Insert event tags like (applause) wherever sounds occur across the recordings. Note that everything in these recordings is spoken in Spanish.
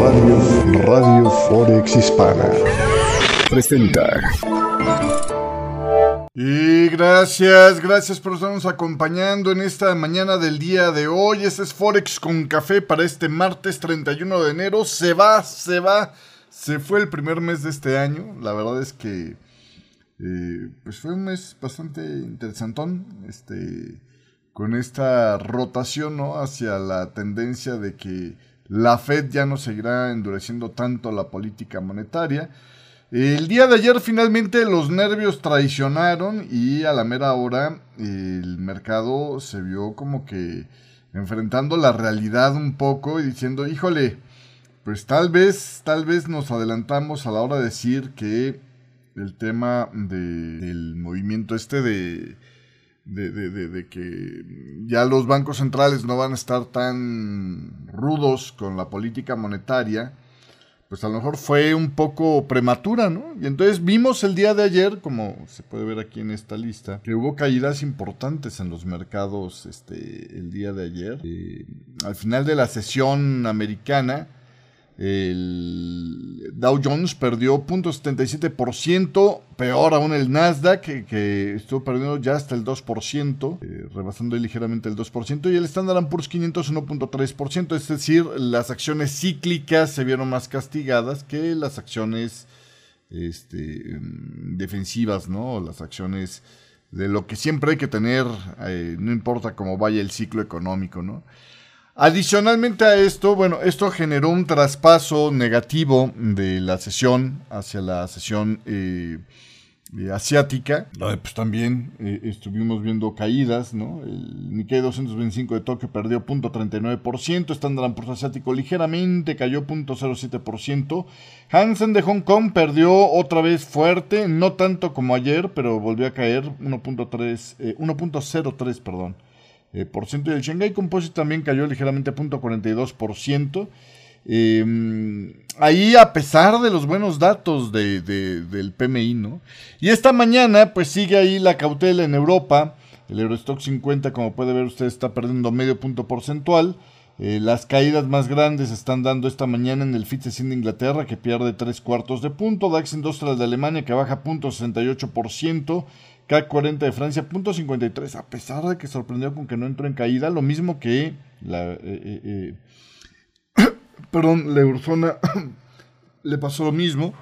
Radio, Radio Forex Hispana presenta. Y gracias, gracias por estarnos acompañando en esta mañana del día de hoy. Este es Forex con café para este martes 31 de enero. Se va, se va, se fue el primer mes de este año. La verdad es que eh, pues fue un mes bastante interesantón. Este, con esta rotación ¿no? hacia la tendencia de que la Fed ya no seguirá endureciendo tanto la política monetaria. El día de ayer finalmente los nervios traicionaron y a la mera hora el mercado se vio como que enfrentando la realidad un poco y diciendo, híjole, pues tal vez, tal vez nos adelantamos a la hora de decir que el tema del movimiento este de de, de, de, que ya los bancos centrales no van a estar tan rudos con la política monetaria, pues a lo mejor fue un poco prematura, ¿no? Y entonces vimos el día de ayer, como se puede ver aquí en esta lista, que hubo caídas importantes en los mercados este, el día de ayer. Eh, al final de la sesión americana, el Dow Jones perdió 0.77%, peor aún el Nasdaq, que, estuvo perdiendo ya hasta el 2%, eh, rebasando ligeramente el 2%, y el Standard Poor's 500 1.3%, es decir, las acciones cíclicas se vieron más castigadas que las acciones este, mm, defensivas, ¿no? Las acciones de lo que siempre hay que tener, eh, no importa cómo vaya el ciclo económico, ¿no? Adicionalmente a esto, bueno, esto generó un traspaso negativo de la sesión hacia la sesión eh, eh, asiática. pues también eh, estuvimos viendo caídas, ¿no? El Nikkei 225 de Tokio perdió 0.39%, Standard Poor's asiático ligeramente cayó 0.07%, Hansen de Hong Kong perdió otra vez fuerte, no tanto como ayer, pero volvió a caer 1.3, 1.03, perdón. Eh, por y el Shanghai Composite también cayó ligeramente a 0.42%. Eh, ahí a pesar de los buenos datos de, del PMI, ¿no? Y esta mañana pues sigue ahí la cautela en Europa. El Eurostock 50, como puede ver usted, está perdiendo medio punto porcentual. Eh, las caídas más grandes están dando esta mañana en el FTSE de Inglaterra, que pierde tres cuartos de punto. DAX Industrial de Alemania, que baja 0.68%. K40 de Francia, punto 53, a pesar de que sorprendió con que no entró en caída, lo mismo que la, eh, eh, eh, (coughs) perdón, la eurozona (coughs) le pasó lo mismo.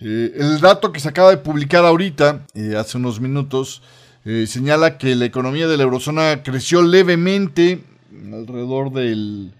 el dato que se acaba de publicar ahorita, hace unos minutos, señala que la economía de la eurozona creció levemente, alrededor del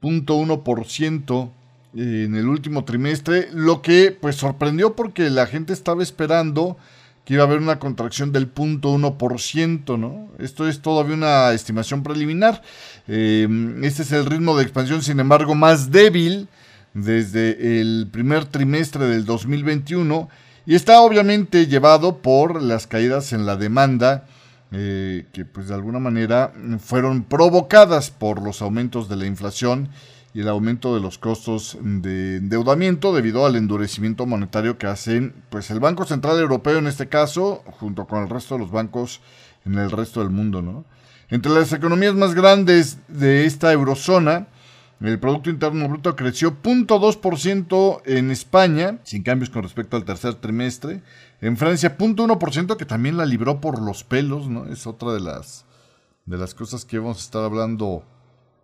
0.1% en el último trimestre, lo que pues sorprendió porque la gente estaba esperando que iba a haber una contracción del 0.1%, ¿no? Esto es todavía una estimación preliminar. Eh, este es el ritmo de expansión, sin embargo, más débil desde el primer trimestre del 2021 y está obviamente llevado por las caídas en la demanda eh, que pues de alguna manera fueron provocadas por los aumentos de la inflación y el aumento de los costos de endeudamiento debido al endurecimiento monetario que hacen pues el Banco Central Europeo en este caso junto con el resto de los bancos en el resto del mundo, ¿no? Entre las economías más grandes de esta eurozona, el Producto Interno Bruto creció 0.2% en España, sin cambios con respecto al tercer trimestre. En Francia, 0.1%, que también la libró por los pelos, ¿no? Es otra de las, de las cosas que vamos a estar hablando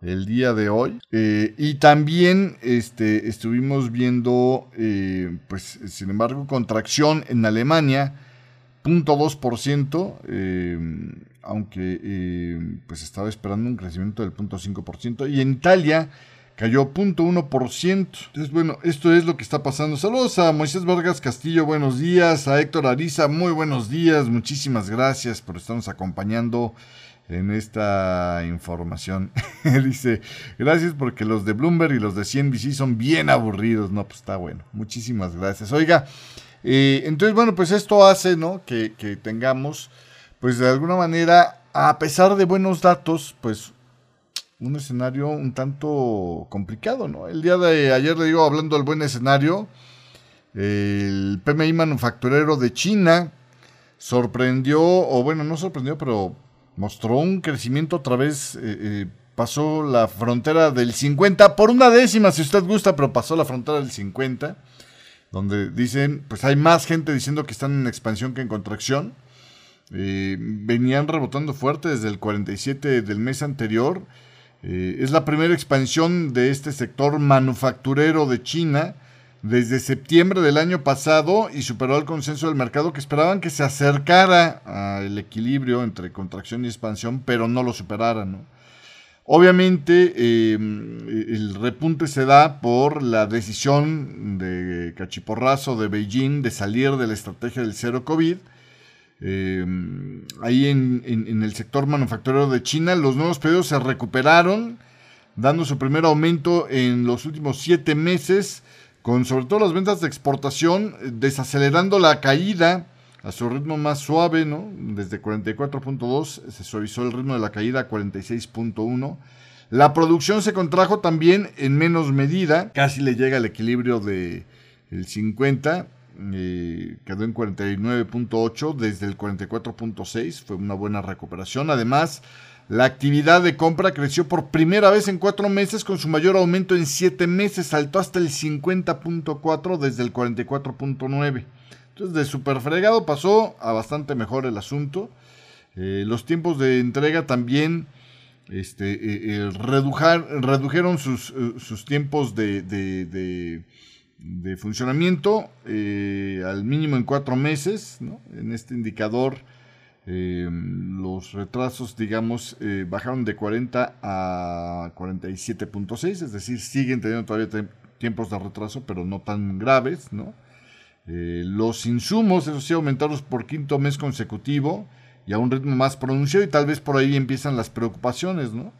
el día de hoy. Eh, y también este, estuvimos viendo, eh, pues, sin embargo, contracción en Alemania, 0.2%, eh, aunque pues estaba esperando un crecimiento del 0.5%. Y en Italia cayó 0.1%. Entonces, bueno, esto es lo que está pasando. Saludos a Moisés Vargas Castillo, buenos días. A Héctor Ariza, muy buenos días. Muchísimas gracias por estarnos acompañando en esta información. (laughs) Dice, gracias porque los de Bloomberg y los de CNBC son bien aburridos. No, pues está bueno. Muchísimas gracias. Oiga, eh, entonces, bueno, pues esto hace, ¿no? Que, que, tengamos, pues de alguna manera, a pesar de buenos datos, pues un escenario un tanto complicado, ¿no? El día de ayer le digo, hablando del buen escenario, el PMI manufacturero de China sorprendió, o bueno, no sorprendió, pero mostró un crecimiento otra vez eh, eh, pasó la frontera del 50 por una décima, si usted gusta, pero pasó la frontera del 50, donde dicen, pues hay más gente diciendo que están en expansión que en contracción. Eh, venían rebotando fuerte desde el 47 del mes anterior. Es la primera expansión de este sector manufacturero de China desde septiembre del año pasado y superó el consenso del mercado que esperaban que se acercara al equilibrio entre contracción y expansión, pero no lo superara. Obviamente em, el repunte se da por la decisión de Cachiporrazo de Beijing de salir de la estrategia del cero COVID. Em, ahí en, en el sector manufacturero de China los nuevos pedidos se recuperaron, dando su primer aumento en los últimos siete meses con sobre todo las ventas de exportación eh, desacelerando la caída a su ritmo más suave, ¿no? Desde 44.2 se suavizó el ritmo de la caída a 46.1. La producción se contrajo también en menos medida, casi le llega al equilibrio de el 50, eh, quedó en 49.8 desde el 44.6, fue una buena recuperación. Además, la actividad de compra creció por primera vez en cuatro meses con su mayor aumento en siete meses, saltó hasta el 50.4 desde el 44.9. Entonces de super fregado pasó a bastante mejor el asunto. Eh, los tiempos de entrega también este, eh, eh, redujeron sus, sus, tiempos de, de, de funcionamiento al mínimo en cuatro meses. ¿no? En este indicador eh, los retrasos, digamos, eh, bajaron de 40 a 47.6, es decir, siguen teniendo todavía tiempos de retraso, pero no tan graves, ¿no? Eh, los insumos, eso sí, aumentaron por quinto mes consecutivo y a un ritmo más pronunciado y tal vez por ahí empiezan las preocupaciones, ¿no?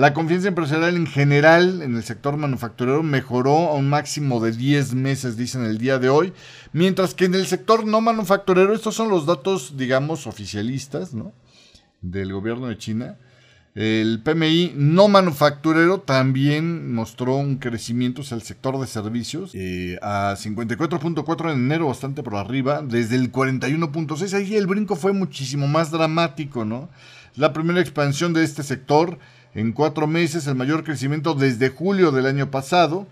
La confianza empresarial en general en el sector manufacturero mejoró a un máximo de 10 meses, dicen el día de hoy, mientras que en el sector no manufacturero, estos son los datos, digamos, oficialistas ¿no? del gobierno de China, el PMI no manufacturero también mostró un crecimiento hacia el sector de servicios eh, a 54.4 en enero, bastante por arriba, desde el 41.6. Ahí el brinco fue muchísimo más dramático, ¿no? La primera expansión de este sector en cuatro meses, el mayor crecimiento desde julio del año pasado.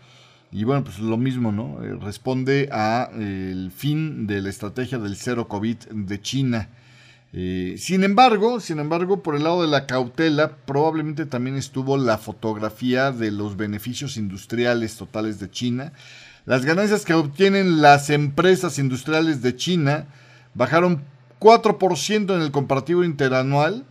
Y bueno, pues lo mismo, ¿no? Eh, responde a el fin de la estrategia del cero COVID de China. Eh, sin embargo, sin embargo, por el lado de la cautela, probablemente también estuvo la fotografía de los beneficios industriales totales de China. Las ganancias que obtienen las empresas industriales de China bajaron 4% en el comparativo interanual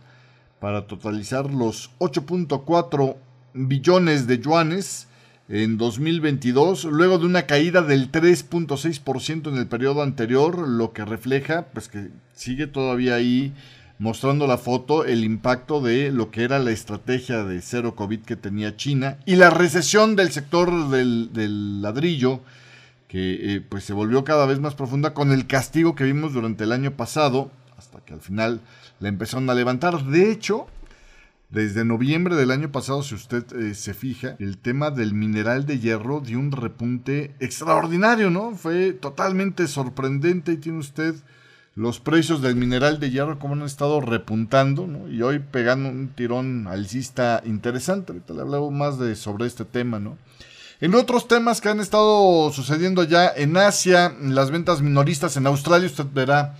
para totalizar los 8.4 billones de yuanes en 2022, luego de una caída del 3.6% en el periodo anterior, lo que refleja pues que sigue todavía ahí mostrando la foto el impacto de lo que era la estrategia de cero COVID que tenía China y la recesión del sector del, ladrillo que eh, pues se volvió cada vez más profunda con el castigo que vimos durante el año pasado hasta que al final la empezaron a levantar. De hecho, desde noviembre del año pasado, si usted eh, se fija, el tema del mineral de hierro dio un repunte extraordinario, ¿no? Fue totalmente sorprendente y tiene usted los precios del mineral de hierro como han estado repuntando, ¿no? Y hoy pegando un tirón alcista interesante. Ahorita le hablamos más de sobre este tema, ¿no? En otros temas que han estado sucediendo ya en Asia, las ventas minoristas en Australia, usted verá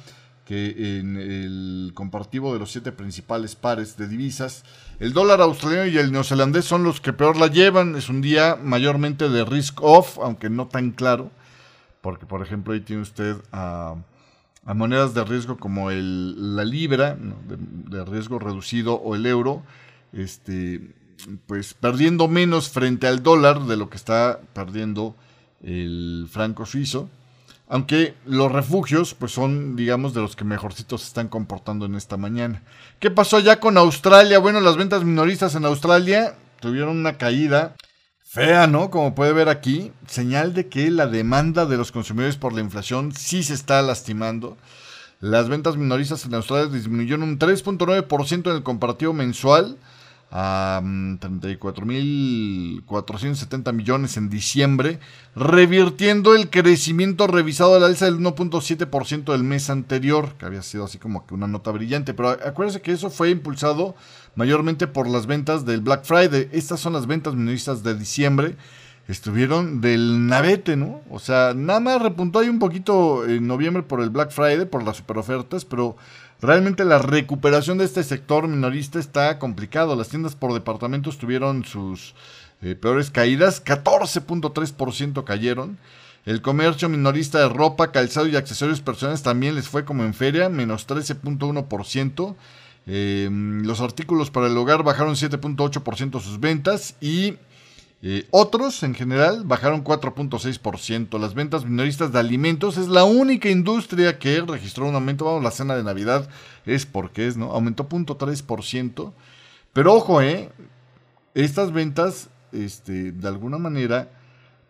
que en el compartivo de los siete principales pares de divisas, el dólar australiano y el neozelandés son los que peor la llevan. Es un día mayormente de risk off, aunque no tan claro, porque por ejemplo ahí tiene usted a, monedas de riesgo como el, la libra, de, riesgo reducido, o el euro, este, pues perdiendo menos frente al dólar de lo que está perdiendo el franco suizo. Aunque los refugios, pues son, digamos, de los que mejorcitos se están comportando en esta mañana. ¿Qué pasó ya con Australia? Bueno, las ventas minoristas en Australia tuvieron una caída fea, ¿no? Como puede ver aquí, señal de que la demanda de los consumidores por la inflación sí se está lastimando. Las ventas minoristas en Australia disminuyeron un 3.9% en el comparativo mensual a 34.470 mm, millones en diciembre, revirtiendo el crecimiento revisado al alza del 1.7% del mes anterior, que había sido así como que una nota brillante, pero acuérdense que eso fue impulsado mayormente por las ventas del Black Friday. Estas son las ventas minoristas de diciembre. Estuvieron del navete, ¿no? O sea, nada más repuntó ahí un poquito en noviembre por el Black Friday, por las super ofertas, pero realmente la recuperación de este sector minorista está complicado. Las tiendas por departamentos tuvieron sus eh, peores caídas, 14.3% cayeron. El comercio minorista de ropa, calzado y accesorios personales también les fue como en feria, menos 13.1%. Em, los artículos para el hogar bajaron 7.8% sus ventas y eh, otros en general bajaron 4.6%. Las ventas minoristas de alimentos es la única industria que registró un aumento. Vamos, la cena de Navidad es porque es, ¿no? Aumentó 0.3%. Pero ojo, ¿eh? Estas ventas, este, de alguna manera,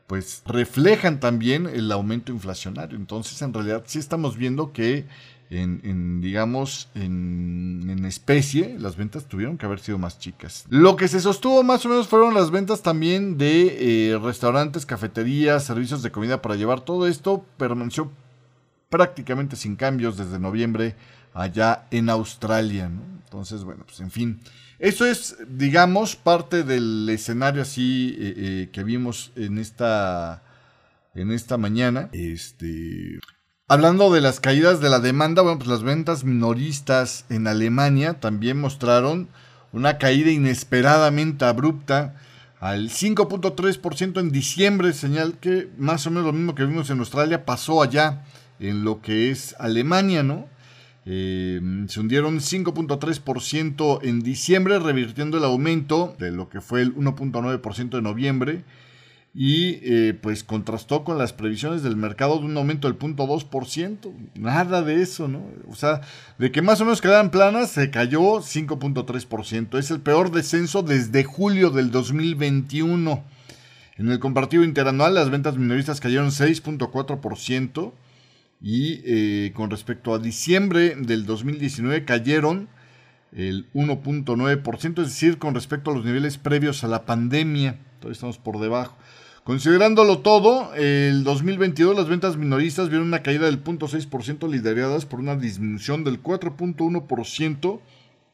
pues reflejan también el aumento inflacionario. Entonces, en realidad, sí estamos viendo que en, digamos, en, especie, las ventas tuvieron que haber sido más chicas. Lo que se sostuvo más o menos fueron las ventas también de eh, restaurantes, cafeterías, servicios de comida para llevar. Todo esto permaneció prácticamente sin cambios desde noviembre allá en Australia. Entonces, bueno, pues en fin. Eso es, digamos, parte del escenario así eh, eh, que vimos en esta, en esta mañana. Este, hablando de las caídas de la demanda, bueno, pues las ventas minoristas en Alemania también mostraron una caída inesperadamente abrupta al 5.3% en diciembre, señal que más o menos lo mismo que vimos en Australia pasó allá en lo que es Alemania, ¿no? Eh, se hundieron 5.3% en diciembre, revirtiendo el aumento de lo que fue el 1.9% de noviembre. Y eh, pues contrastó con las previsiones del mercado de un aumento del 0.2%. Nada de eso, ¿no? O sea, de que más o menos quedaban planas, se cayó 5.3%. Es el peor descenso desde julio del 2021. En el comparativo interanual, las ventas minoristas cayeron 6.4% y eh, con respecto a diciembre del 2019 cayeron el 1.9%, es decir, con respecto a los niveles previos a la pandemia, todavía estamos por debajo. Considerándolo todo, el 2022 las ventas minoristas vieron una caída del 0.6% lideradas por una disminución del 4.1%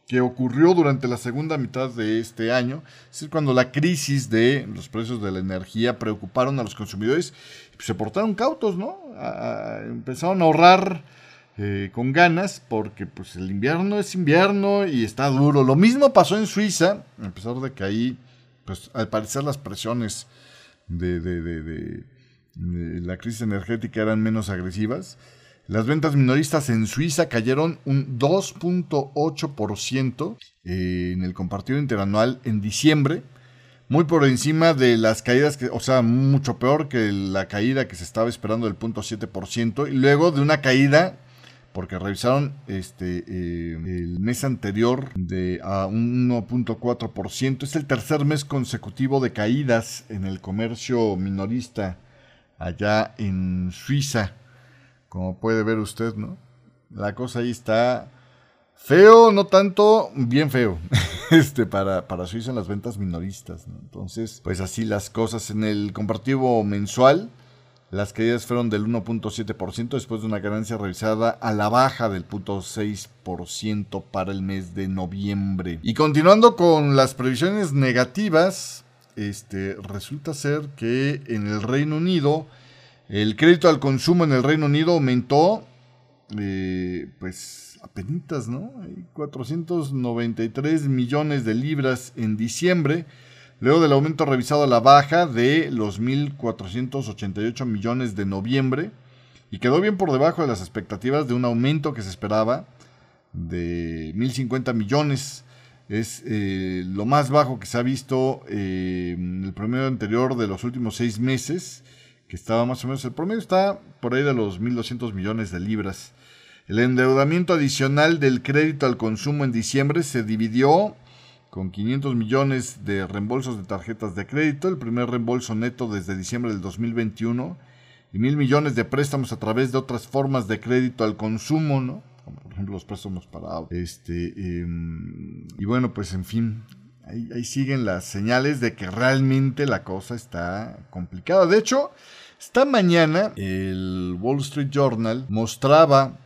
que ocurrió durante la segunda mitad de este año, es decir, cuando la crisis de los precios de la energía preocuparon a los consumidores, se portaron cautos, ¿no? empezaron a ahorrar eh, con ganas porque pues el invierno es invierno y está duro. Lo mismo pasó en Suiza, a pesar de que ahí, pues al parecer las presiones de, de, de, de la crisis energética eran menos agresivas. Las ventas minoristas en Suiza cayeron un 2.8% eh, en el compartido interanual en diciembre, muy por encima de las caídas, que, o sea, mucho peor que la caída que se estaba esperando del 0.7%, y luego de una caída, porque revisaron este eh, el mes anterior de a 1.4%, es el tercer mes consecutivo de caídas en el comercio minorista allá en Suiza como puede ver usted, ¿no? La cosa ahí está feo, no tanto, bien feo, (laughs) este, para, para Suiza en las ventas minoristas, ¿no? Entonces, pues así las cosas. En el comparativo mensual, las caídas fueron del 1.7% después de una ganancia revisada a la baja del 0.6% para el mes de noviembre. Y continuando con las previsiones negativas, este, resulta ser que en el Reino Unido el crédito al consumo en el Reino Unido aumentó, eh, pues, apenas, ¿no? 493 millones de libras en diciembre, luego del aumento revisado a la baja de los 1.488 millones de noviembre, y quedó bien por debajo de las expectativas de un aumento que se esperaba de 1.050 millones. Es eh, lo más bajo que se ha visto eh, en el promedio anterior de los últimos seis meses que estaba más o menos, el promedio está por ahí de los 1.200 millones de libras. El endeudamiento adicional del crédito al consumo en diciembre se dividió con 500 millones de reembolsos de tarjetas de crédito, el primer reembolso neto desde diciembre del 2021, y mil millones de préstamos a través de otras formas de crédito al consumo, ¿no? Como por ejemplo los préstamos para este em, y bueno, pues en fin, ahí, siguen las señales de que realmente la cosa está complicada. De hecho, esta mañana el Wall Street Journal mostraba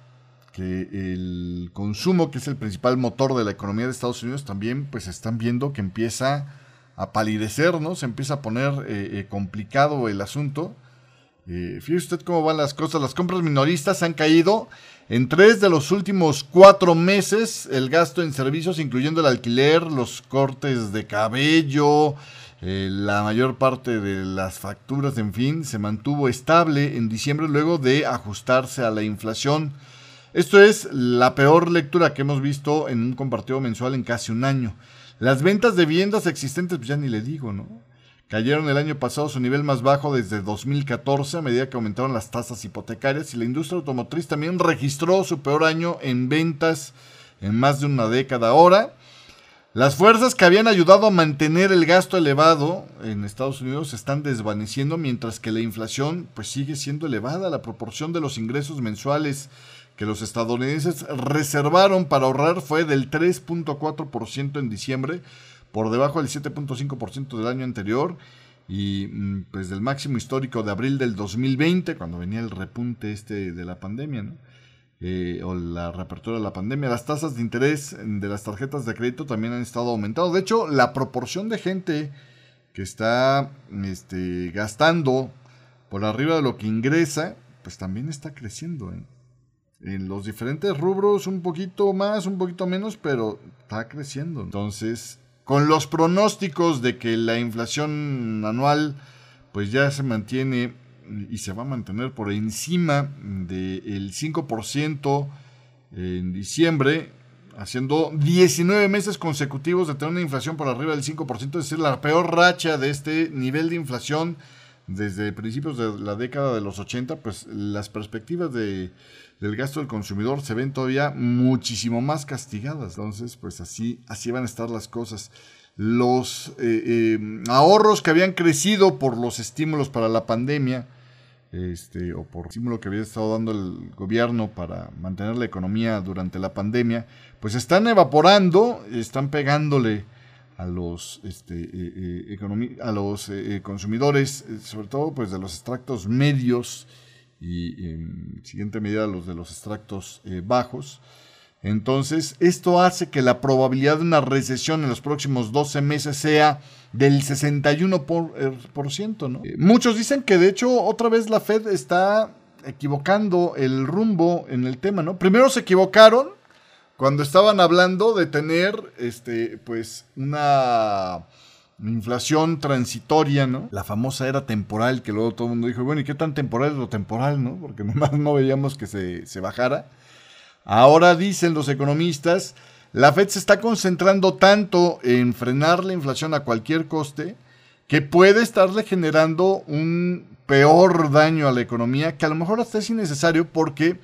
que el consumo, que es el principal motor de la economía de Estados Unidos, también pues están viendo que empieza a palidecer, ¿no? Se empieza a poner eh, eh, complicado el asunto. Eh, fíjese usted cómo van las cosas. Las compras minoristas han caído en tres de los últimos cuatro meses. El gasto en servicios, incluyendo el alquiler, los cortes de cabello, la mayor parte de las facturas, en fin, se mantuvo estable en diciembre luego de ajustarse a la inflación. Esto es la peor lectura que hemos visto en un compartido mensual en casi un año. Las ventas de viviendas existentes, pues ya ni le digo, ¿no? Cayeron el año pasado a su nivel más bajo desde 2014 a medida que aumentaron las tasas hipotecarias y la industria automotriz también registró su peor año en ventas en más de una década. Ahora, las fuerzas que habían ayudado a mantener el gasto elevado en Estados Unidos se están desvaneciendo mientras que la inflación pues sigue siendo elevada. La proporción de los ingresos mensuales que los estadounidenses reservaron para ahorrar fue del 3.4% en diciembre, por debajo del 7.5% del año anterior y mm, pues del máximo histórico de abril del 2020, cuando venía el repunte este de la pandemia, ¿no? Eh, o la reapertura de la pandemia. Las tasas de interés de las tarjetas de crédito también han estado aumentando. De hecho, la proporción de gente que está este, gastando por arriba de lo que ingresa, pues también está creciendo. ¿eh? En los diferentes rubros un poquito más, un poquito menos, pero está creciendo. Entonces, con los pronósticos de que la inflación anual pues ya se mantiene y se va a mantener por encima del 5% en diciembre, haciendo 19 meses consecutivos de tener una inflación por arriba del 5%, es decir, la peor racha de este nivel de inflación desde principios de la década de los 80, pues las perspectivas de del gasto del consumidor se ven todavía muchísimo más castigadas. Entonces, pues así, así van a estar las cosas. Los eh, eh, ahorros que habían crecido por los estímulos para la pandemia, este, o por el estímulo que había estado dando el gobierno para mantener la economía durante la pandemia, pues están evaporando, están pegándole a los, este, eh, a los consumidores, sobre todo pues de los extractos medios y en siguiente medida los de los extractos eh, bajos. Entonces, esto hace que la probabilidad de una recesión en los próximos 12 meses sea del 61%. Por, eh, ciento, ¿no? Eh, muchos dicen que de hecho otra vez la Fed está equivocando el rumbo en el tema, ¿no? Primero se equivocaron cuando estaban hablando de tener este pues una inflación transitoria, ¿no? La famosa era temporal, que luego todo el mundo dijo, bueno, ¿y qué tan temporal es lo temporal, no? Porque (laughs) nomás no veíamos que se, se bajara. Ahora dicen los economistas, la Fed se está concentrando tanto en frenar la inflación a cualquier coste que puede estarle generando un peor daño a la economía, que a lo mejor hasta es innecesario porque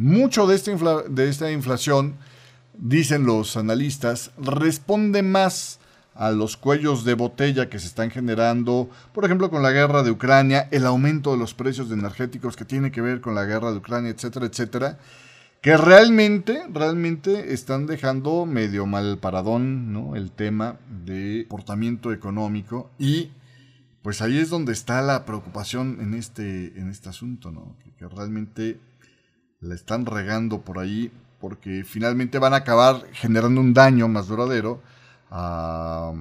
mucho de esta, de esta inflación, dicen los analistas, responde más a los cuellos de botella que se están generando, por ejemplo, con la guerra de Ucrania, el aumento de los precios energéticos que tiene que ver con la guerra de Ucrania, etcétera, etcétera, que realmente, realmente están dejando medio mal paradón, ¿no? El tema de comportamiento económico y pues ahí es donde está la preocupación en este, en este asunto, ¿no? Que realmente la están regando por ahí porque finalmente van a acabar generando un daño más duradero a,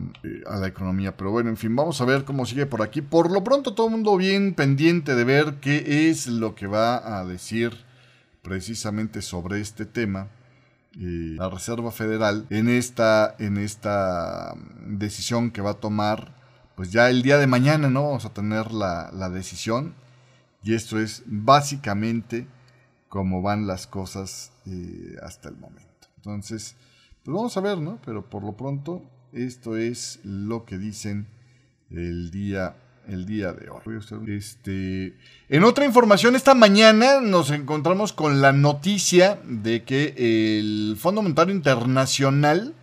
la economía. Pero bueno, en fin, vamos a ver cómo sigue por aquí. Por lo pronto, todo el mundo bien pendiente de ver qué es lo que va a decir precisamente sobre este tema. Eh, la Reserva Federal en esta, en esta decisión que va a tomar, pues ya el día de mañana, ¿no? Vamos a tener la, la decisión. Y esto es básicamente cómo van las cosas eh, hasta el momento. Entonces, pues vamos a ver, ¿no? Pero por lo pronto, esto es lo que dicen el día, el día de hoy. Este, en otra información, esta mañana nos encontramos con la noticia de que el Fondo Monetario Internacional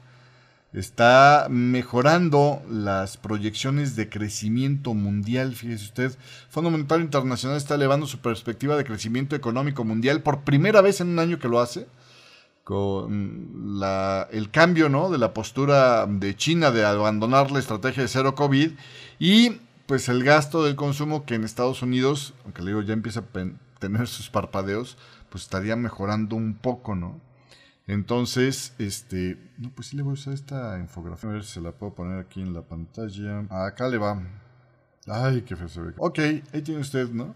está mejorando las proyecciones de crecimiento mundial. Fíjese usted, Fondo Monetario Internacional está elevando su perspectiva de crecimiento económico mundial por primera vez en un año que lo hace con la, el cambio ¿no? de la postura de China de abandonar la estrategia de cero COVID y pues el gasto del consumo que en Estados Unidos, aunque le digo ya empieza a tener sus parpadeos, pues estaría mejorando un poco, ¿no? Entonces, este, no, pues sí le voy a usar esta infografía, a ver si se la puedo poner aquí en la pantalla. Acá le va. Ay, qué feo se ve. Ok, ahí tiene usted, ¿no?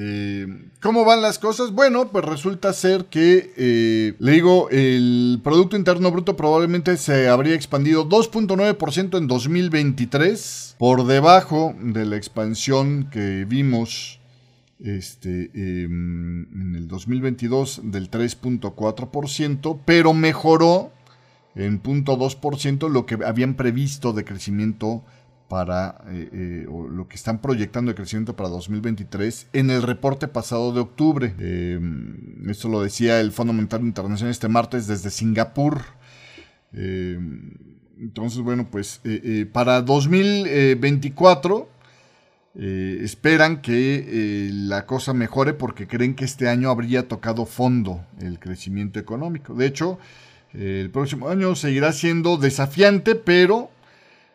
Eh, ¿Cómo van las cosas? Bueno, pues resulta ser que, eh, le digo, el Producto Interno Bruto probablemente se habría expandido 2.9% en 2023, por debajo de la expansión que vimos este, em, en el 2022 del 3.4%, pero mejoró en 0.2% lo que habían previsto de crecimiento para eh, eh, lo que están proyectando de crecimiento para 2023 en el reporte pasado de octubre. Em, esto lo decía el Fondo Monetario Internacional este martes desde Singapur. Em, entonces, bueno, pues eh, para 2024 esperan que la cosa mejore porque creen que este año habría tocado fondo el crecimiento económico. De hecho, el próximo año seguirá siendo desafiante, pero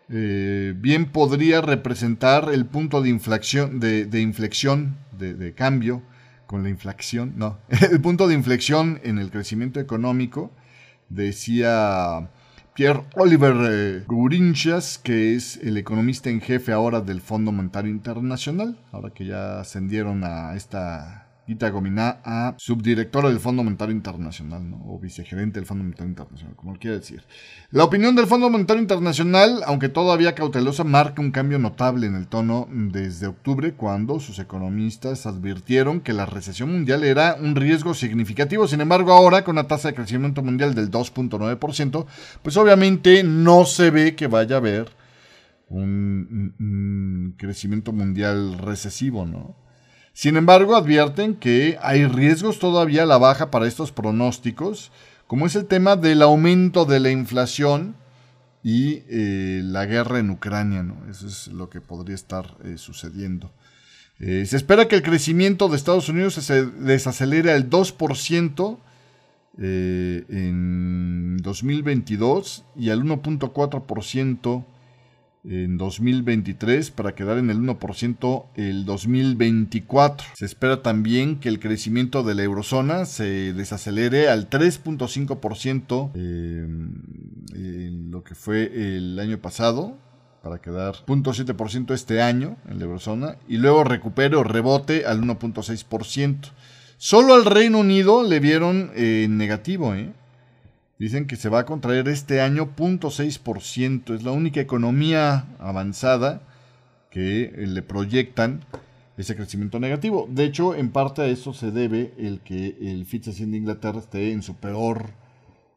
eh, bien podría representar el punto de inflexión, de, inflexión, de, cambio con la inflación, no, (laughs) el punto de inflexión en el crecimiento económico, decía Pierre Oliver eh, Gourinchas, que es el economista en jefe ahora del Fondo Monetario Internacional, ahora que ya ascendieron a esta Gita Gominá a subdirectora del Fondo Monetario Internacional, ¿no? o vicegerente del Fondo Monetario Internacional, como quiera decir. La opinión del Fondo Monetario Internacional, aunque todavía cautelosa, marca un cambio notable en el tono desde octubre, cuando sus economistas advirtieron que la recesión mundial era un riesgo significativo. Sin embargo, ahora, con una tasa de crecimiento mundial del 2.9%, pues obviamente no se ve que vaya a haber un, un crecimiento mundial recesivo, ¿no? Sin embargo, advierten que hay riesgos todavía a la baja para estos pronósticos, como es el tema del aumento de la inflación y eh, la guerra en Ucrania. Eso es lo que podría estar eh, sucediendo. Eh, se espera que el crecimiento de Estados Unidos se desacelere al 2% en 2022 y al 1.4% en 2023 para quedar en el 1% el 2024. Se espera también que el crecimiento de la eurozona se desacelere al 3.5% eh, en lo que fue el año pasado para quedar 0.7% este año en la eurozona y luego recupere o rebote al 1.6%. Solo al Reino Unido le vieron eh, negativo, ¿eh? Dicen que se va a contraer este año 0.6%. Es la única economía avanzada que eh, le proyectan ese crecimiento negativo. De hecho, en parte a eso se debe el que el Fitch de Inglaterra esté en su peor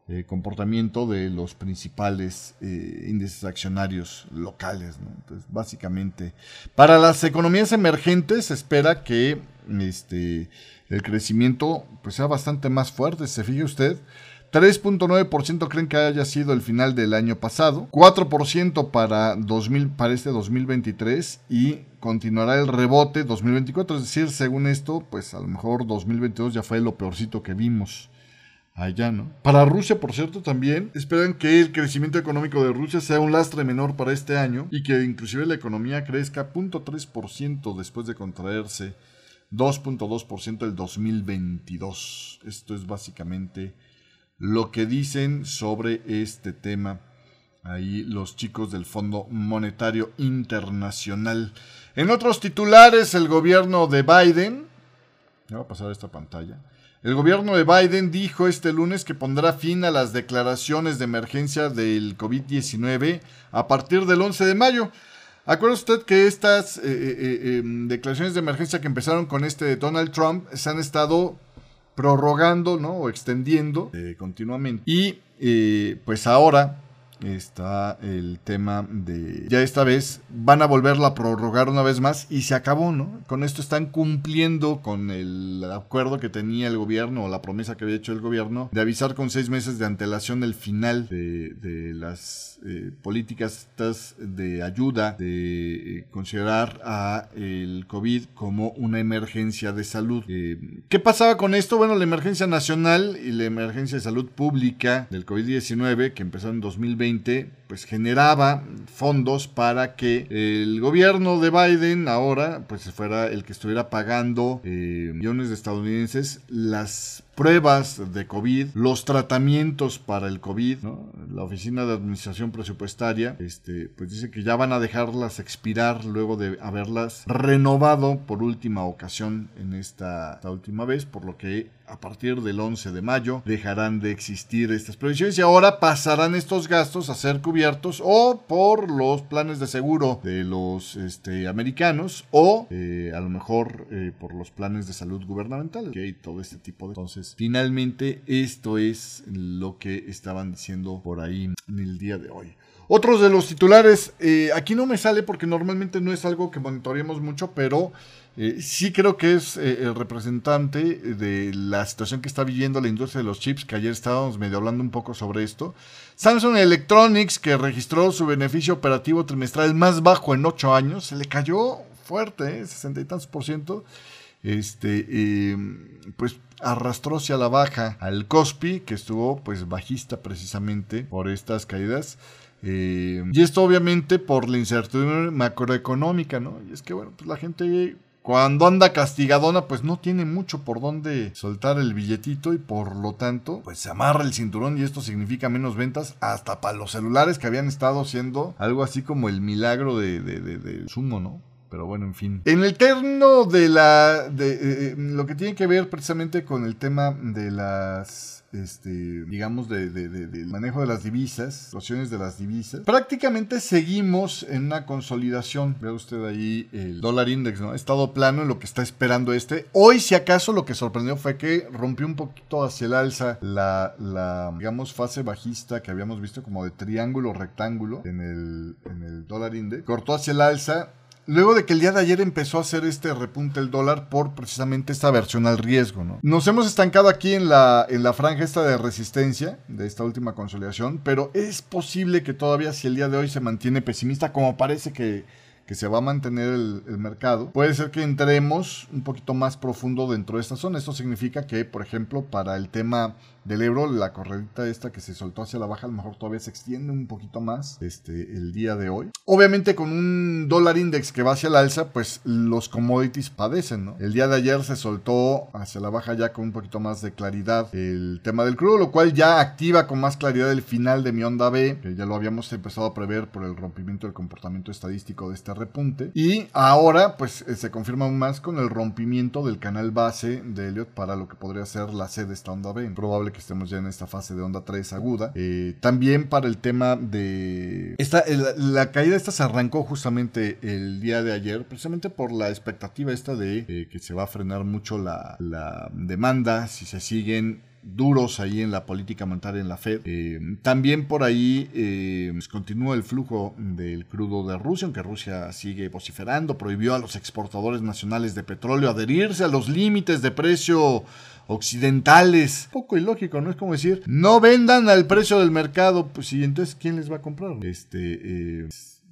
eh, comportamiento de los principales eh, índices accionarios locales. Entonces, básicamente, para las economías emergentes se espera que este, el crecimiento pues, sea bastante más fuerte. Se fije usted, 3.9% creen que haya sido el final del año pasado, 4% para, 2000, para este 2023 y continuará el rebote 2024, es decir, según esto, pues a lo mejor 2022 ya fue lo peorcito que vimos allá, ¿no? Para Rusia, por cierto, también esperan que el crecimiento económico de Rusia sea un lastre menor para este año y que inclusive la economía crezca 0.3% después de contraerse 2.2% el 2022. Esto es básicamente lo que dicen sobre este tema ahí los chicos del Fondo Monetario Internacional. En otros titulares, el gobierno de Biden, me va a pasar esta pantalla, el gobierno de Biden dijo este lunes que pondrá fin a las declaraciones de emergencia del COVID-19 a partir del 11 de mayo. ¿Acuerda usted que estas eh, eh, eh, em, declaraciones de emergencia que empezaron con este de Donald Trump se han estado prorrogando, ¿no? O extendiendo eh, continuamente. Y eh, pues ahora está el tema de ya esta vez van a volverla a prorrogar una vez más y se acabó, ¿no? Con esto están cumpliendo con el acuerdo que tenía el gobierno o la promesa que había hecho el gobierno de avisar con seis meses de antelación el final de, de las eh, políticas de ayuda, de eh, considerar a el COVID como una emergencia de salud. Eh, ¿Qué pasaba con esto? Bueno, la emergencia nacional y la emergencia de salud pública del COVID-19 que empezó en 2020 2020 pues generaba fondos para que el gobierno de Biden ahora pues fuera el que estuviera pagando millones de estadounidenses las pruebas de COVID, los tratamientos para el COVID, La Oficina de Administración Presupuestaria, este, pues dice que ya van a dejarlas expirar luego de haberlas renovado por última ocasión en esta, esta última vez, por lo que a partir del 11 de mayo dejarán de existir estas previsiones y ahora pasarán estos gastos a ser cubiertos o por los planes de seguro de los este, americanos o eh, a lo mejor eh, por los planes de salud gubernamentales, y todo este tipo de... Entonces, finalmente esto es lo que estaban diciendo por ahí en el día de hoy. Otros de los titulares, eh, aquí no me sale porque normalmente no es algo que monitoreemos mucho, pero eh, sí creo que es eh, el representante de la situación que está viviendo la industria de los chips, que ayer estábamos medio hablando un poco sobre esto. Samsung Electronics, que registró su beneficio operativo trimestral más bajo en 8 años, se le cayó fuerte, 60 y tantos por ciento. Este, pues arrastró hacia la baja al Cospi, que estuvo pues bajista precisamente por estas caídas. Eh, y esto obviamente por la incertidumbre macroeconómica, ¿no? Y es que, bueno, pues la gente cuando anda castigadona, pues no tiene mucho por dónde soltar el billetito y por lo tanto, pues se amarra el cinturón y esto significa menos ventas hasta para los celulares que habían estado siendo algo así como el milagro de, de, de, sumo, ¿no? Pero bueno, en fin. En el terno de la. de eh, eh, lo que tiene que ver precisamente con el tema de las este, digamos, de, del manejo de las divisas, opciones de las divisas, prácticamente seguimos en una consolidación. Ve usted ahí el dólar index, ¿no? Estado plano en lo que está esperando este. Hoy, si acaso, lo que sorprendió fue que rompió un poquito hacia el alza la, la digamos, fase bajista que habíamos visto como de triángulo rectángulo en el, en el dólar index. Cortó hacia el alza Luego de que el día de ayer empezó a hacer este repunte el dólar por precisamente esta versión al riesgo, ¿no? Nos hemos estancado aquí en la, en la franja esta de resistencia de esta última consolidación, pero es posible que todavía si el día de hoy se mantiene pesimista, como parece que, que se va a mantener el, el, mercado, puede ser que entremos un poquito más profundo dentro de esta zona. Esto significa que, por ejemplo, para el tema del Ebro, la corredita esta que se soltó hacia la baja, a lo mejor todavía se extiende un poquito más este, el día de hoy. Obviamente con un dólar index que va hacia la alza, pues los commodities padecen, ¿no? El día de ayer se soltó hacia la baja ya con un poquito más de claridad el tema del crudo, lo cual ya activa con más claridad el final de mi onda B, que ya lo habíamos empezado a prever por el rompimiento del comportamiento estadístico de este repunte. Y ahora, pues eh, se confirma aún más con el rompimiento del canal base de Elliot para lo que podría ser la C de esta onda B. Probable estemos ya en esta fase de onda 3 aguda. Eh, también para el tema de... Esta, la, caída esta se arrancó justamente el día de ayer, precisamente por la expectativa esta de eh, que se va a frenar mucho la, la demanda si se siguen duros ahí en la política monetaria en la Fed. Eh, también por ahí eh, pues, continúa el flujo del crudo de Rusia, aunque Rusia sigue vociferando, prohibió a los exportadores nacionales de petróleo adherirse a los límites de precio occidentales. Poco ilógico, ¿no? Es como decir, no vendan al precio del mercado, pues y entonces ¿quién les va a comprar? Este, eh,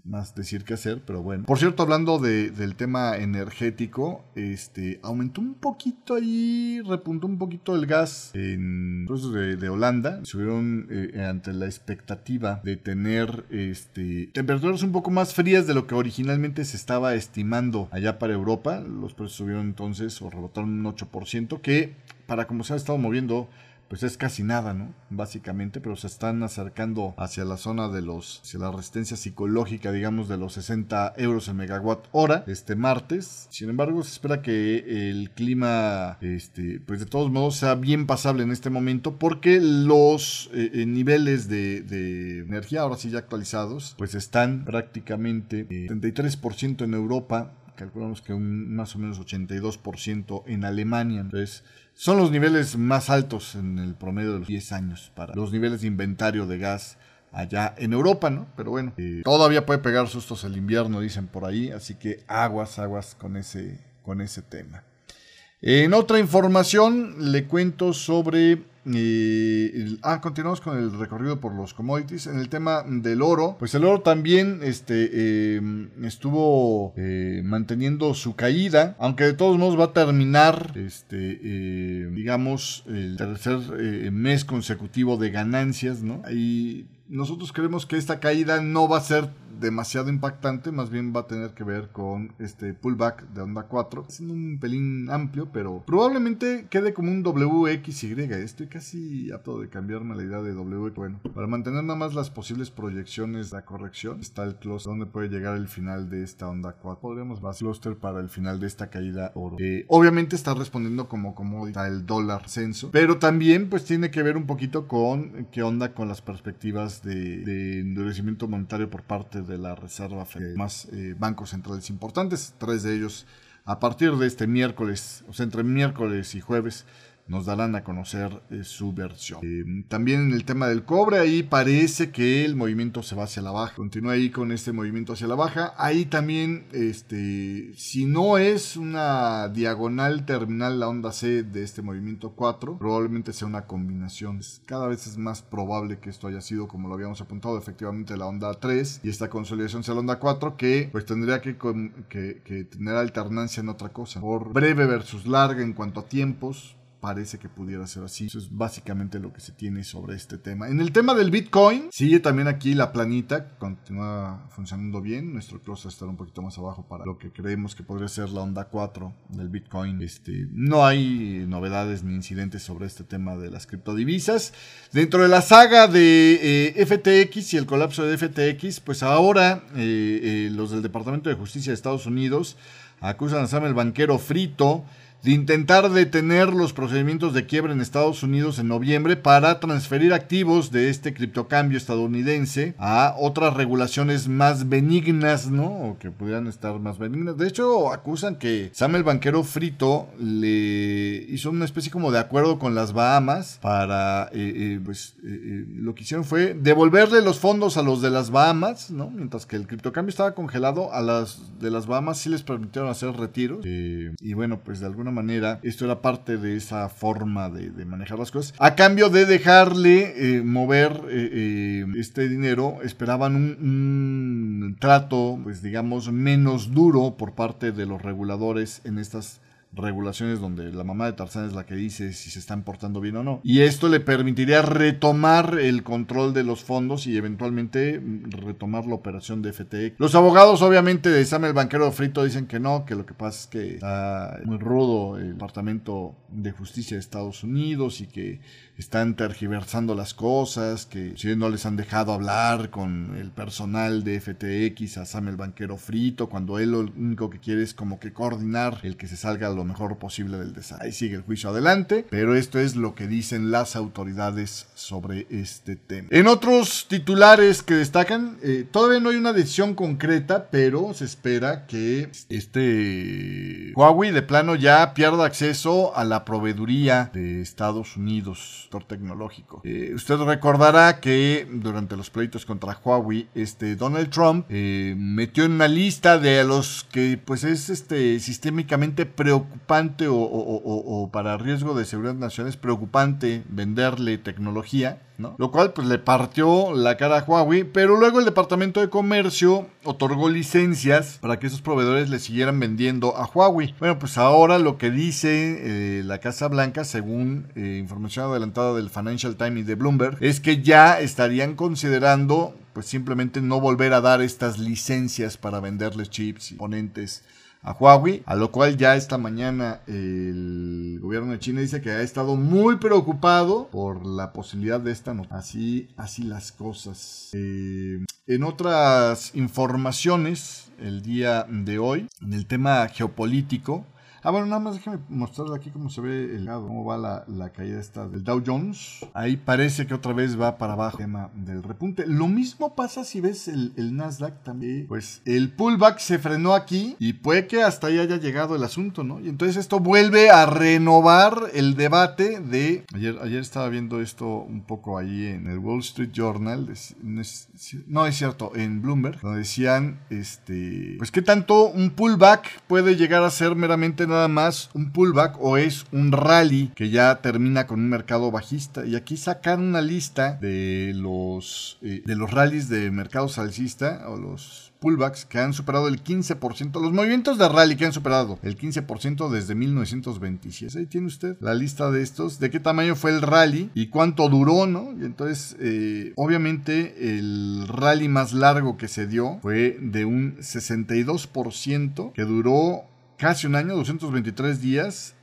más decir que hacer, pero bueno. Por cierto, hablando del tema energético, este aumentó un poquito ahí, repuntó un poquito el gas en procesos de, Holanda. Subieron eh, ante la expectativa de tener este temperaturas un poco más frías de lo que originalmente se estaba estimando allá para Europa. Los precios subieron entonces o rebotaron un 8%, que para como se ha estado moviendo pues es casi nada, ¿no? Básicamente, pero se están acercando hacia la zona de los, hacia la resistencia psicológica, digamos, de los 60 euros el megawatt hora este martes. Sin embargo, se espera que el clima, este, pues de todos modos, sea bien pasable en este momento, porque los eh, eh, niveles de, de, energía, ahora sí ya actualizados, pues están prácticamente 33% eh, en Europa, calculamos que un más o menos 82% en Alemania. Entonces, son los niveles más altos en el promedio de los 10 años para los niveles de inventario de gas allá en Europa, ¿no? Pero bueno, eh, todavía puede pegar sustos el invierno, dicen por ahí, así que aguas, aguas con ese, con ese tema. En otra información le cuento sobre ah, continuamos con el recorrido por los commodities. En el tema del oro, pues el oro también este, em, estuvo eh, manteniendo su caída, aunque de todos modos va a terminar, este, eh, digamos, el tercer eh, mes consecutivo de ganancias, ¿no? Ahí nosotros creemos que esta caída no va a ser demasiado impactante, más bien va a tener que ver con este pullback de onda 4. Es un pelín amplio, pero probablemente quede como un WXY. Estoy casi apto de cambiarme la idea de W. Bueno, para mantener nada más las posibles proyecciones la corrección, está el cluster donde puede llegar el final de esta onda 4. Podríamos ver cluster para el final de esta caída oro. Eh, obviamente está respondiendo como está el dólar censo, pero también pues tiene que ver un poquito con qué onda con las perspectivas de, de endurecimiento monetario por parte de la Reserva Federal. Más eh, bancos centrales importantes, tres de ellos a partir de este miércoles, o sea, entre miércoles y jueves, nos darán a conocer eh, su versión. Eh, también en el tema del cobre, ahí parece que el movimiento se va hacia la baja. Continúa ahí con este movimiento hacia la baja. Ahí también, este, si no es una diagonal terminal la onda C de este movimiento 4, probablemente sea una combinación. Cada vez es más probable que esto haya sido, como lo habíamos apuntado, efectivamente la onda 3 y esta consolidación sea la onda 4, que pues tendría que, que, que tener alternancia en otra cosa. Por breve versus larga en cuanto a tiempos, parece que pudiera ser así. Eso es básicamente lo que se tiene sobre este tema. En el tema del Bitcoin, sigue también aquí la planita, continúa funcionando bien. Nuestro cross estar un poquito más abajo para lo que creemos que podría ser la onda 4 del Bitcoin. Este, no hay novedades ni incidentes sobre este tema de las criptodivisas. Dentro de la saga de eh, FTX y el colapso de FTX, pues ahora eh, eh, los del Departamento de Justicia de Estados Unidos acusan a Sam el banquero frito de intentar detener los procedimientos de quiebra en Estados Unidos en noviembre para transferir activos de este criptocambio estadounidense a otras regulaciones más benignas, ¿no? O que pudieran estar más benignas. De hecho, acusan que Sam el banquero frito le hizo una especie como de acuerdo con las Bahamas para, eh, eh, pues, eh, lo que hicieron fue devolverle los fondos a los de las Bahamas, ¿no? Mientras que el criptocambio estaba congelado, a las de las Bahamas sí les permitieron hacer retiros. y bueno, pues de alguna manera, esto era parte de esa forma de, manejar las cosas. A cambio de dejarle eh, mover eh, eh, este dinero, esperaban un, un trato, pues digamos, menos duro por parte de los reguladores en estas regulaciones donde la mamá de Tarzán es la que dice si se están portando bien o no. Y esto le permitiría retomar el control de los fondos y eventualmente retomar la operación de FTX. Los abogados, obviamente, de Sam el banquero frito dicen que no, que lo que pasa es que está muy rudo el Departamento de Justicia de Estados Unidos y que están tergiversando las cosas, que si no les han dejado hablar con el personal de FTX a Sam el banquero frito, cuando él lo único que quiere es como que coordinar el que se salga lo mejor posible del desastre. Ahí sigue el juicio adelante, pero esto es lo que dicen las autoridades sobre este tema. En otros titulares que destacan, eh, todavía no hay una decisión concreta, pero se espera que este Huawei de plano ya pierda acceso a la proveeduría de Estados Unidos tecnológico. Eh, usted recordará que durante los pleitos contra Huawei, este Donald Trump eh, metió en una lista de los que pues es este sistémicamente preocupante o, o para riesgo de seguridad nacional es preocupante venderle tecnología lo cual pues le partió la cara a Huawei, pero luego el Departamento de Comercio otorgó licencias para que esos proveedores le siguieran vendiendo a Huawei. Bueno, pues ahora lo que dice eh, la Casa Blanca, según eh, información adelantada del Financial Times y de Bloomberg, es que ya estarían considerando pues simplemente no volver a dar estas licencias para venderles chips y componentes a Huawei, a lo cual ya esta mañana el gobierno de China dice que ha estado muy preocupado por la posibilidad de esta nota. Así, así las cosas. Eh, en otras informaciones, el día de hoy, en el tema geopolítico, Ah, bueno, nada más déjame mostrarle aquí cómo se ve el lado, cómo va la, caída esta del Dow Jones. Ahí parece que otra vez va para abajo el tema del repunte. Lo mismo pasa si ves el, Nasdaq también. Pues el pullback se frenó aquí y puede que hasta ahí haya llegado el asunto, ¿no? Y entonces esto vuelve a renovar el debate de... Ayer, ayer estaba viendo esto un poco ahí en el Wall Street Journal. No es cierto, en Bloomberg, donde decían, este, pues qué tanto un pullback puede llegar a ser meramente nada más un pullback o es un rally que ya termina con un mercado bajista. Y aquí sacan una lista de los, eh, de los rallies de mercado salcista o los pullbacks que han superado el 15%, los movimientos de rally que han superado el 15% desde 1927. Ahí tiene usted la lista de estos, de qué tamaño fue el rally y cuánto duró, ¿no? Y entonces, eh, obviamente, el rally más largo que se dio fue de un 62%, que duró casi un año, 223 días,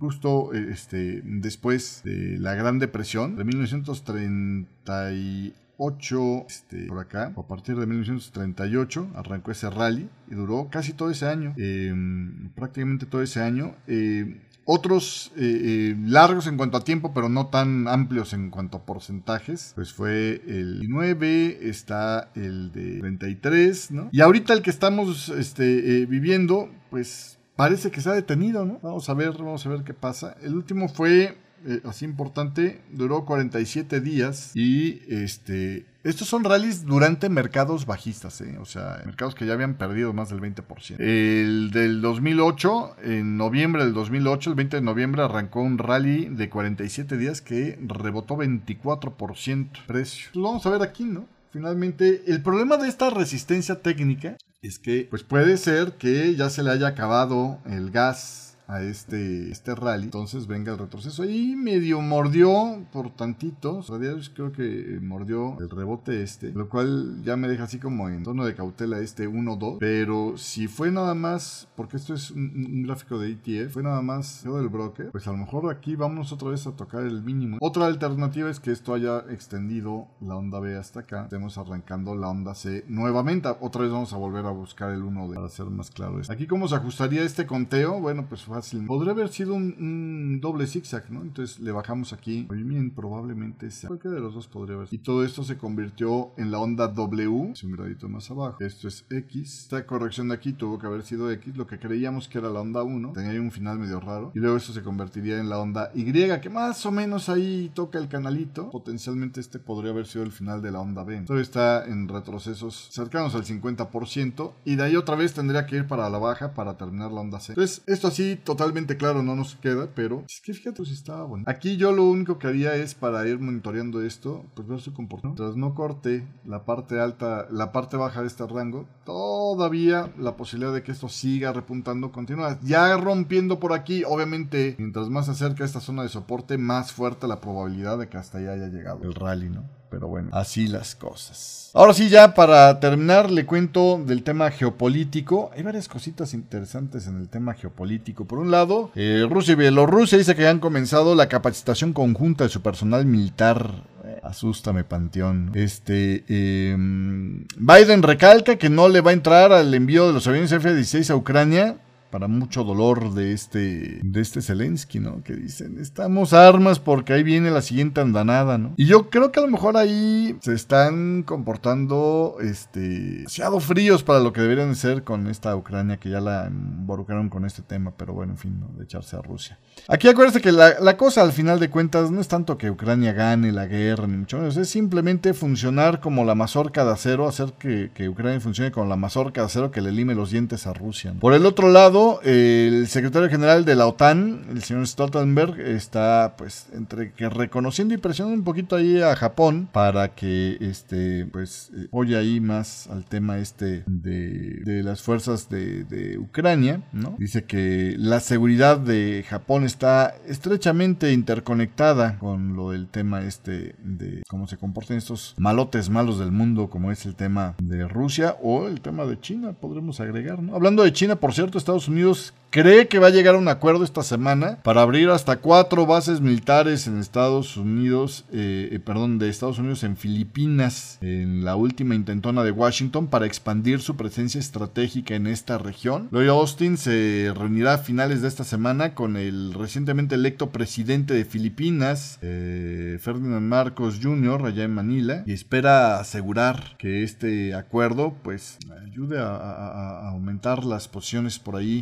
justo este, después de la Gran Depresión de 1938 8 este, por acá, a partir de 1938, arrancó ese rally y duró casi todo ese año, em, prácticamente todo ese año. Em, otros eh, eh, largos en cuanto a tiempo, pero no tan amplios en cuanto a porcentajes, pues fue el 9, está el de 33, ¿no? Y ahorita el que estamos este, eh, viviendo, pues parece que se ha detenido, ¿no? Vamos a ver, vamos a ver qué pasa. El último fue eh, así importante, duró 47 días y este... Estos son rallies durante mercados bajistas, ¿eh? o sea, mercados que ya habían perdido más del 20%. El del 2008, en noviembre del 2008, el 20 de noviembre, arrancó un rally de 47 días que rebotó 24% precio. Lo vamos a ver aquí, ¿no? Finalmente, el problema de esta resistencia técnica es que, pues puede ser que ya se le haya acabado el gas a este, este rally. Entonces venga el retroceso. Y medio mordió por tantito. Radiales creo que mordió el rebote este. Lo cual ya me deja así como en tono de cautela este 1-2. Pero si fue nada más, porque esto es un, gráfico de ETF, fue nada más del broker. Pues a lo mejor aquí vamos otra vez a tocar el mínimo. Otra alternativa es que esto haya extendido la onda B hasta acá. Estemos arrancando la onda C nuevamente. Otra vez vamos a volver a buscar el 1D para ser más claro. Aquí cómo se ajustaría este conteo. Bueno, pues Podría haber sido un, doble zigzag, ¿no? Entonces le bajamos aquí. Movimiento probablemente sea. Cualquiera de los dos podría haber. Y todo esto se convirtió en la onda W. un gradito más abajo. Esto es X. Esta corrección de aquí tuvo que haber sido X. Lo que creíamos que era la onda 1. Tenía un final medio raro. Y luego esto se convertiría en la onda Y. Que más o menos ahí toca el canalito. Potencialmente este podría haber sido el final de la onda B. Todo está en retrocesos cercanos al 50%. Y de ahí otra vez tendría que ir para la baja para terminar la onda C. Entonces esto así totalmente claro no nos queda, pero es que fíjate si estaba bueno. Aquí yo lo único que haría es para ir monitoreando esto, pues ver su comportamiento. Tras no corte la parte alta, la parte baja de este rango, todavía la posibilidad de que esto siga repuntando continúa. Ya rompiendo por aquí, obviamente, mientras más se acerca esta zona de soporte, más fuerte la probabilidad de que hasta allá haya llegado el rally, ¿no? Pero bueno, así las cosas. Ahora sí, ya para terminar, le cuento del tema geopolítico. Hay varias cositas interesantes en el tema geopolítico. Por un lado, eh, Rusia y Bielorrusia dice que han comenzado la capacitación conjunta de su personal militar eh, asústame, Panteón. Este. Em, Biden recalca que no le va a entrar al envío de los aviones F-16 a Ucrania para mucho dolor de este, de este Zelensky, ¿no? Que dicen, estamos armas porque ahí viene la siguiente andanada, ¿no? Y yo creo que a lo mejor ahí se están comportando, este, demasiado fríos para lo que deberían de ser con esta Ucrania que ya la involucraron con este tema, pero bueno, en fin, ¿no? De echarse a Rusia. Aquí acuérdense que la, cosa al final de cuentas no es tanto que Ucrania gane la guerra, ni mucho menos, es simplemente funcionar como la mazorca de acero, hacer que Ucrania funcione como la mazorca de acero que le lime los dientes a Rusia. Por el otro lado, el secretario general de la OTAN, el señor Stoltenberg, está pues entre que reconociendo y presionando un poquito ahí a Japón para que este pues oye ahí más al tema este de, las fuerzas de, de, Ucrania, ¿no? Dice que la seguridad de Japón está estrechamente interconectada con lo del tema este de cómo se comportan estos malotes malos del mundo, como es el tema de Rusia o el tema de China, podremos agregar, ¿no? Hablando de China, por cierto, Estados Unidos Unidos cree que va a llegar a un acuerdo esta semana para abrir hasta cuatro bases militares en Estados Unidos, eh, eh, perdón, de Estados Unidos en Filipinas, en la última intentona de Washington para expandir su presencia estratégica en esta región. Lloyd Austin se reunirá a finales de esta semana con el recientemente electo presidente de Filipinas, eh, Ferdinand Marcos Jr., allá en Manila, y espera asegurar que este acuerdo pues ayude a aumentar las posiciones por ahí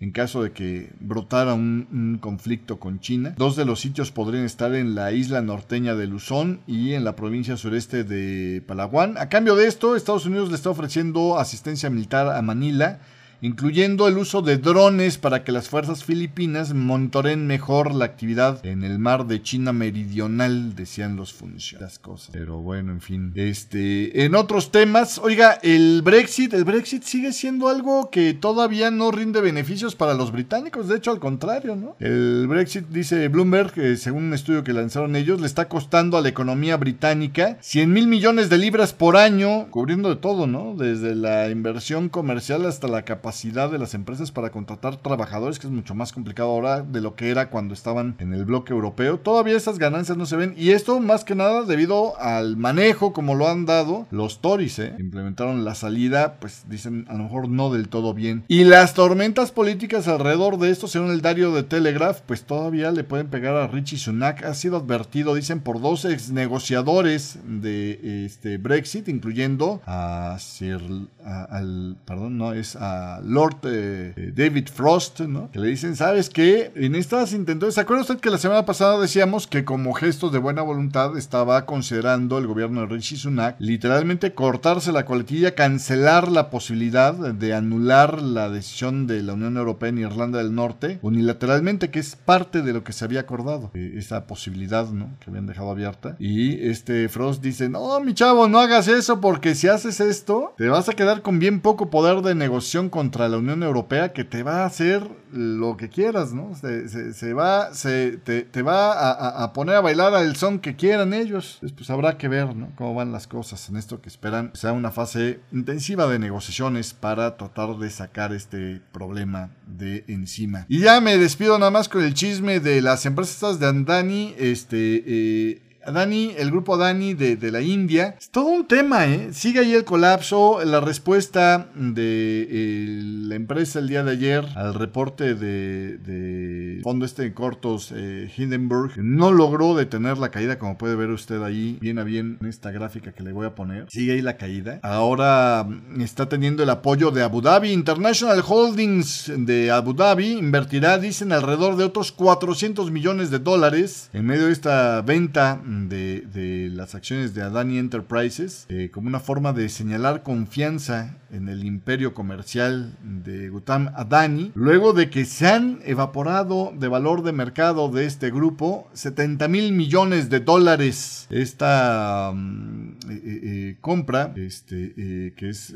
en caso de que brotara un, conflicto con China. Dos de los sitios podrían estar en la isla norteña de Luzón y en la provincia sureste de Palawan. A cambio de esto, Estados Unidos le está ofreciendo asistencia militar a Manila incluyendo el uso de drones para que las fuerzas filipinas monitoreen mejor la actividad en el mar de China meridional, decían los funcionarios. Pero bueno, en fin. Este, en otros temas, oiga, el Brexit, el Brexit sigue siendo algo que todavía no rinde beneficios para los británicos, de hecho al contrario, ¿no? El Brexit, dice Bloomberg, eh, según un estudio que lanzaron ellos, le está costando a la economía británica 100 mil millones de libras por año, cubriendo de todo, ¿no? Desde la inversión comercial hasta la capacidad de las empresas para contratar trabajadores, que es mucho más complicado ahora de lo que era cuando estaban en el bloque europeo. Todavía esas ganancias no se ven y esto más que nada debido al manejo como lo han dado los Tories, ¿eh? Implementaron la salida, pues dicen a lo mejor no del todo bien. Y las tormentas políticas alrededor de esto, según el diario de Telegraph, pues todavía le pueden pegar a Richie Sunak. Ha sido advertido, dicen, por dos ex negociadores de este Brexit, incluyendo a Sir, al, perdón, no, es a Lord eh, David Frost, ¿no? Que le dicen, ¿sabes qué? En estas intentos, ¿se acuerda usted que la semana pasada decíamos que como gestos de buena voluntad estaba considerando el gobierno de Richie Sunak literalmente cortarse la coletilla, cancelar la posibilidad de anular la decisión de la Unión Europea en Irlanda del Norte unilateralmente, que es parte de lo que se había acordado, eh, esa posibilidad, ¿no? Que habían dejado abierta. Y este Frost dice, no, mi chavo, no hagas eso porque si haces esto, te vas a quedar con bien poco poder de negociación contra la Unión Europea que te va a hacer lo que quieras, ¿no? Se, va, se, te, va a, poner a bailar al son que quieran ellos. pues habrá que ver, ¿no? Cómo van las cosas en esto que esperan sea una fase intensiva de negociaciones para tratar de sacar este problema de encima. Y ya me despido nada más con el chisme de las empresas de Andani, este... Eh, Dani, el grupo Dani de, la India. Es todo un tema, ¿eh? Sigue ahí el colapso. La respuesta de la empresa el día de ayer al reporte de, fondo este en cortos eh, Hindenburg no logró detener la caída, como puede ver usted ahí, bien a bien en esta gráfica que le voy a poner. Sigue ahí la caída. Ahora mm, está teniendo el apoyo de Abu Dhabi. International Holdings de Abu Dhabi invertirá, dicen, alrededor de otros 400 millones de dólares en medio de esta venta de, las acciones de Adani Enterprises eh, como una forma de señalar confianza en el imperio comercial de Gutam Adani, luego de que se han evaporado de valor de mercado de este grupo 70 mil millones de dólares. Esta mm, eh, eh, compra, este, que es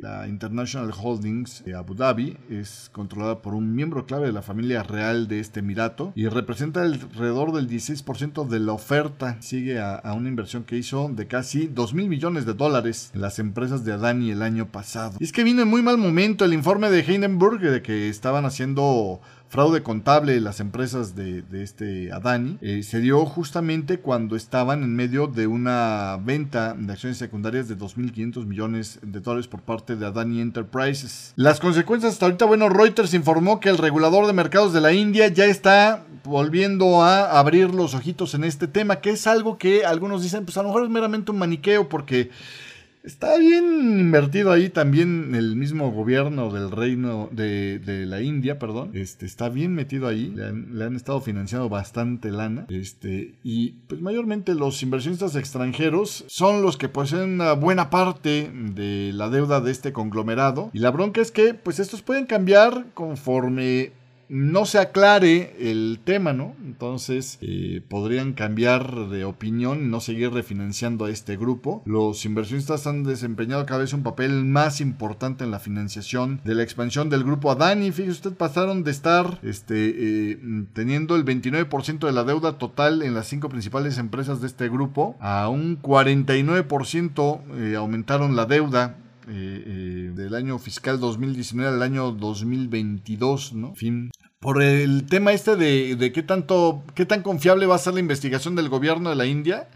la International Holdings de Abu Dhabi, es controlada por un miembro clave de la familia real de este emirato y representa alrededor del 16% de la oferta sigue a, una inversión que hizo de casi 2 mil millones de dólares en las empresas de Adani el año pasado. Y es que vino en muy mal momento el informe de Hindenburg de que estaban haciendo fraude contable las empresas de, este Adani eh, se dio justamente cuando estaban en medio de una venta de acciones secundarias de 2.500 millones de dólares por parte de Adani Enterprises. Las consecuencias hasta ahorita, bueno, Reuters informó que el regulador de mercados de la India ya está volviendo a abrir los ojitos en este tema, que es algo que algunos dicen, pues a lo mejor es meramente un maniqueo porque Está bien invertido ahí también el mismo gobierno del reino de, la India, perdón. Este, está bien metido ahí. Le han, estado financiando bastante lana. Este, y pues mayormente los inversionistas extranjeros son los que poseen una buena parte de la deuda de este conglomerado. Y la bronca es que pues estos pueden cambiar conforme no se aclare el tema, ¿no? Entonces eh, podrían cambiar de opinión y no seguir refinanciando a este grupo. Los inversionistas han desempeñado cada vez un papel más importante en la financiación de la expansión del grupo Adani. Fíjese usted, pasaron de estar este, eh, teniendo el 29% de la deuda total en las cinco principales empresas de este grupo a un 49% eh, aumentaron la deuda eh, eh, del año fiscal 2019 al año 2022, ¿no? Por el tema este de, qué tanto, qué tan confiable va a ser la investigación del gobierno de la India,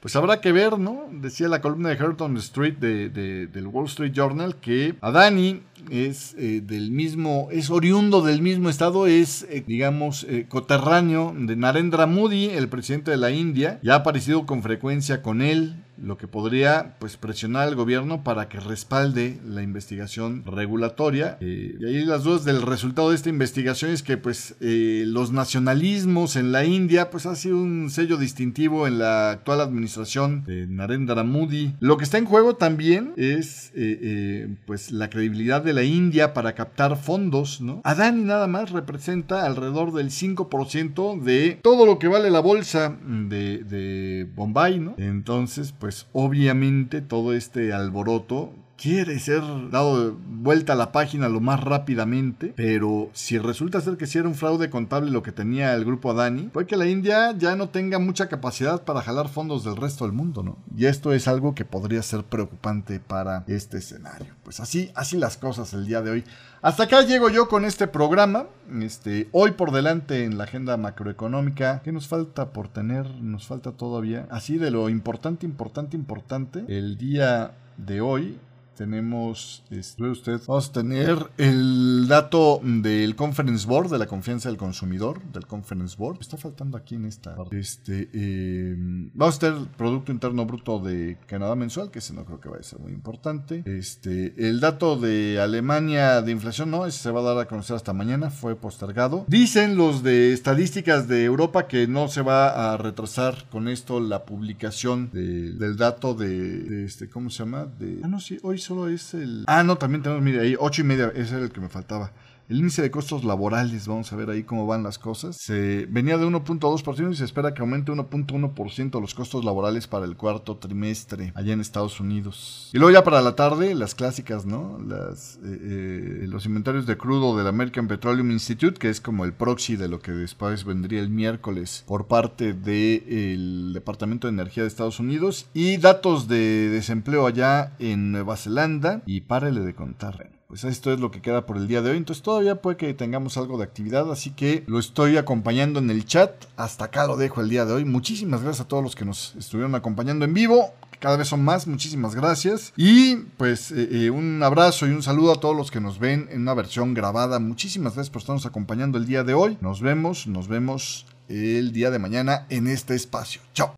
pues habrá que ver, ¿no? Decía la columna de Herton Street del Wall Street Journal que Adani es eh, del mismo, es oriundo del mismo estado, es, digamos, coterráneo de Narendra Modi, el presidente de la India, ya ha aparecido con frecuencia con él lo que podría pues presionar al gobierno para que respalde la investigación regulatoria. Eh, y ahí las dudas del resultado de esta investigación es que pues eh, los nacionalismos en la India pues ha sido un sello distintivo en la actual administración de Narendra Modi. Lo que está en juego también es eh, pues la credibilidad de la India para captar fondos, ¿no? Adani nada más representa alrededor del 5% de todo lo que vale la bolsa de, de Bombay, ¿no? Entonces, pues obviamente todo este alboroto quiere ser dado vuelta a la página lo más rápidamente, pero si resulta ser que si era un fraude contable lo que tenía el grupo Adani, puede que la India ya no tenga mucha capacidad para jalar fondos del resto del mundo, ¿no? Y esto es algo que podría ser preocupante para este escenario. Pues así, así las cosas el día de hoy. Hasta acá llego yo con este programa. Este, hoy por delante en la agenda macroeconómica. ¿Qué nos falta por tener? Nos falta todavía. Así de lo importante, importante, importante. El día de hoy tenemos, este, usted, vamos a tener el dato del Conference Board, de la confianza del consumidor, del Conference Board. Está faltando aquí en esta Este, eh, vamos a tener Producto Interno Bruto de Canadá mensual, que ese no creo que vaya a ser muy importante. Este, el dato de Alemania de inflación, no, ese se va a dar a conocer hasta mañana, fue postergado. Dicen los de estadísticas de Europa que no se va a retrasar con esto la publicación del dato de, este, ¿cómo se llama? De, ah, no, sí, hoy solo es el... Ah, no, también tenemos, mire, ahí, ocho y media, ese era el que me faltaba. El índice de costos laborales, vamos a ver ahí cómo van las cosas. Se venía de 1.2% y se espera que aumente 1.1% los costos laborales para el cuarto trimestre allá en Estados Unidos. Y luego ya para la tarde, las clásicas, ¿no? Las, eh, eh, los inventarios de crudo del American Petroleum Institute, que es como el proxy de lo que después vendría el miércoles por parte del Departamento de Energía de Estados Unidos. Y datos de desempleo allá en Nueva Zelanda. Y párele de contar pues esto es lo que queda por el día de hoy. Entonces todavía puede que tengamos algo de actividad, así que lo estoy acompañando en el chat. Hasta acá lo dejo el día de hoy. Muchísimas gracias a todos los que nos estuvieron acompañando en vivo. Cada vez son más, muchísimas gracias. Y pues eh, eh, un abrazo y un saludo a todos los que nos ven en una versión grabada. Muchísimas gracias por estarnos acompañando el día de hoy. Nos vemos, nos vemos el día de mañana en este espacio. Chao.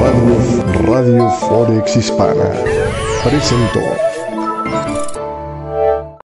Radio, Radio Forex Hispana presentó.